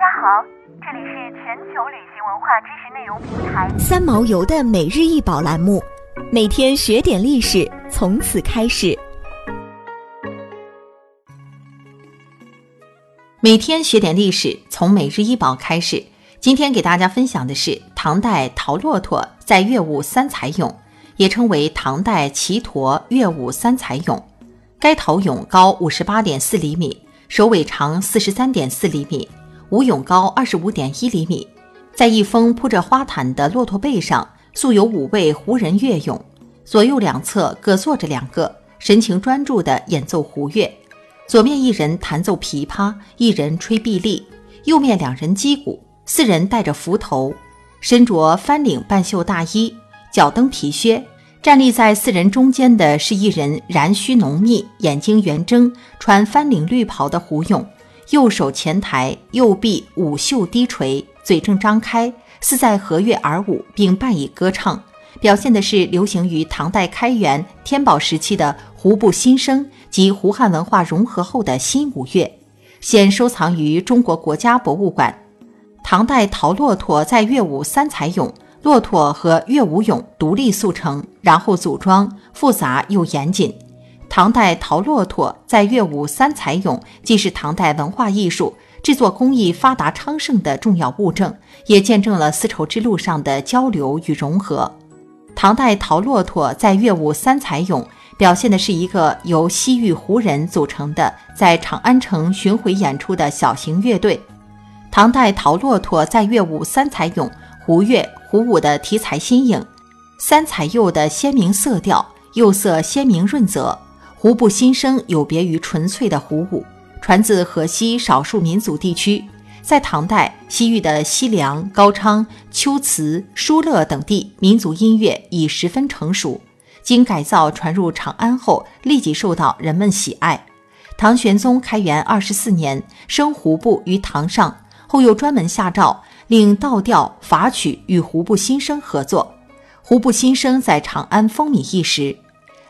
大家好，这里是全球旅行文化知识内容平台三毛游的每日一宝栏目，每天学点历史，从此开始。每天学点历史，从每日一宝开始。今天给大家分享的是唐代陶骆驼在乐舞三彩俑，也称为唐代骑驼乐舞三彩俑。该陶俑高五十八点四厘米，首尾长四十三点四厘米。舞俑高二十五点一厘米，在一峰铺着花毯的骆驼背上，素有五位胡人乐俑，左右两侧各坐着两个，神情专注地演奏胡乐。左面一人弹奏琵琶，一人吹碧丽；右面两人击鼓，四人戴着幞头，身着翻领半袖大衣，脚蹬皮靴。站立在四人中间的是一人髯须浓密、眼睛圆睁、穿翻领绿袍的胡俑。右手前抬，右臂舞袖低垂，嘴正张开，似在和乐而舞，并伴以歌唱，表现的是流行于唐代开元、天宝时期的胡部新生及胡汉文化融合后的新舞乐，现收藏于中国国家博物馆。唐代陶骆驼在乐舞三彩俑，骆驼和乐舞俑独立塑成，然后组装，复杂又严谨。唐代陶骆驼在乐舞三彩俑，既是唐代文化艺术制作工艺发达昌盛的重要物证，也见证了丝绸之路上的交流与融合。唐代陶骆驼在乐舞三彩俑，表现的是一个由西域胡人组成的在长安城巡回演出的小型乐队。唐代陶骆驼在乐舞三彩俑，胡乐胡舞的题材新颖，三彩釉的鲜明色调，釉色鲜明润泽。胡部新生有别于纯粹的胡舞，传自河西少数民族地区。在唐代，西域的西凉、高昌、龟兹、疏勒等地民族音乐已十分成熟。经改造传入长安后，立即受到人们喜爱。唐玄宗开元二十四年升胡部于堂上，后又专门下诏令道调、法曲与胡部新生合作。胡部新生在长安风靡一时。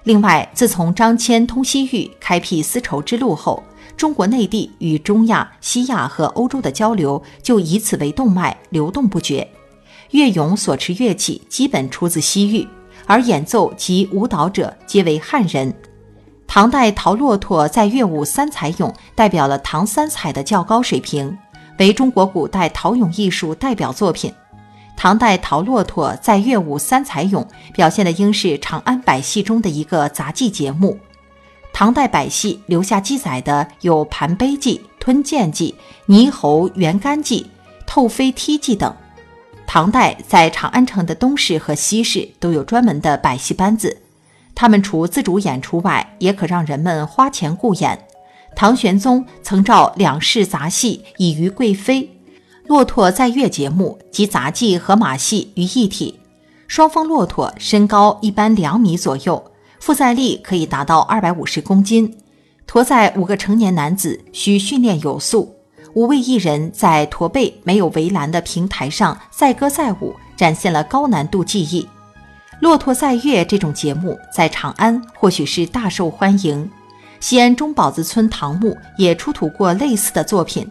另外，自从张骞通西域、开辟丝绸之路后，中国内地与中亚、西亚和欧洲的交流就以此为动脉，流动不绝。乐俑所持乐器基本出自西域，而演奏及舞蹈者皆为汉人。唐代陶骆驼在乐舞三彩俑代表了唐三彩的较高水平，为中国古代陶俑艺术代表作品。唐代陶骆驼在乐舞三彩俑表现的应是长安百戏中的一个杂技节目。唐代百戏留下记载的有盘杯记、吞剑记、猕猴圆竿记、透飞踢记等。唐代在长安城的东市和西市都有专门的百戏班子，他们除自主演出外，也可让人们花钱雇演。唐玄宗曾召两市杂戏以娱贵妃。骆驼在乐节目集杂技和马戏于一体，双峰骆驼身高一般两米左右，负载力可以达到二百五十公斤。驮载五个成年男子，需训练有素。五位艺人，在驼背没有围栏的平台上载歌载舞，展现了高难度技艺。骆驼载乐这种节目在长安或许是大受欢迎，西安中堡子村唐墓也出土过类似的作品。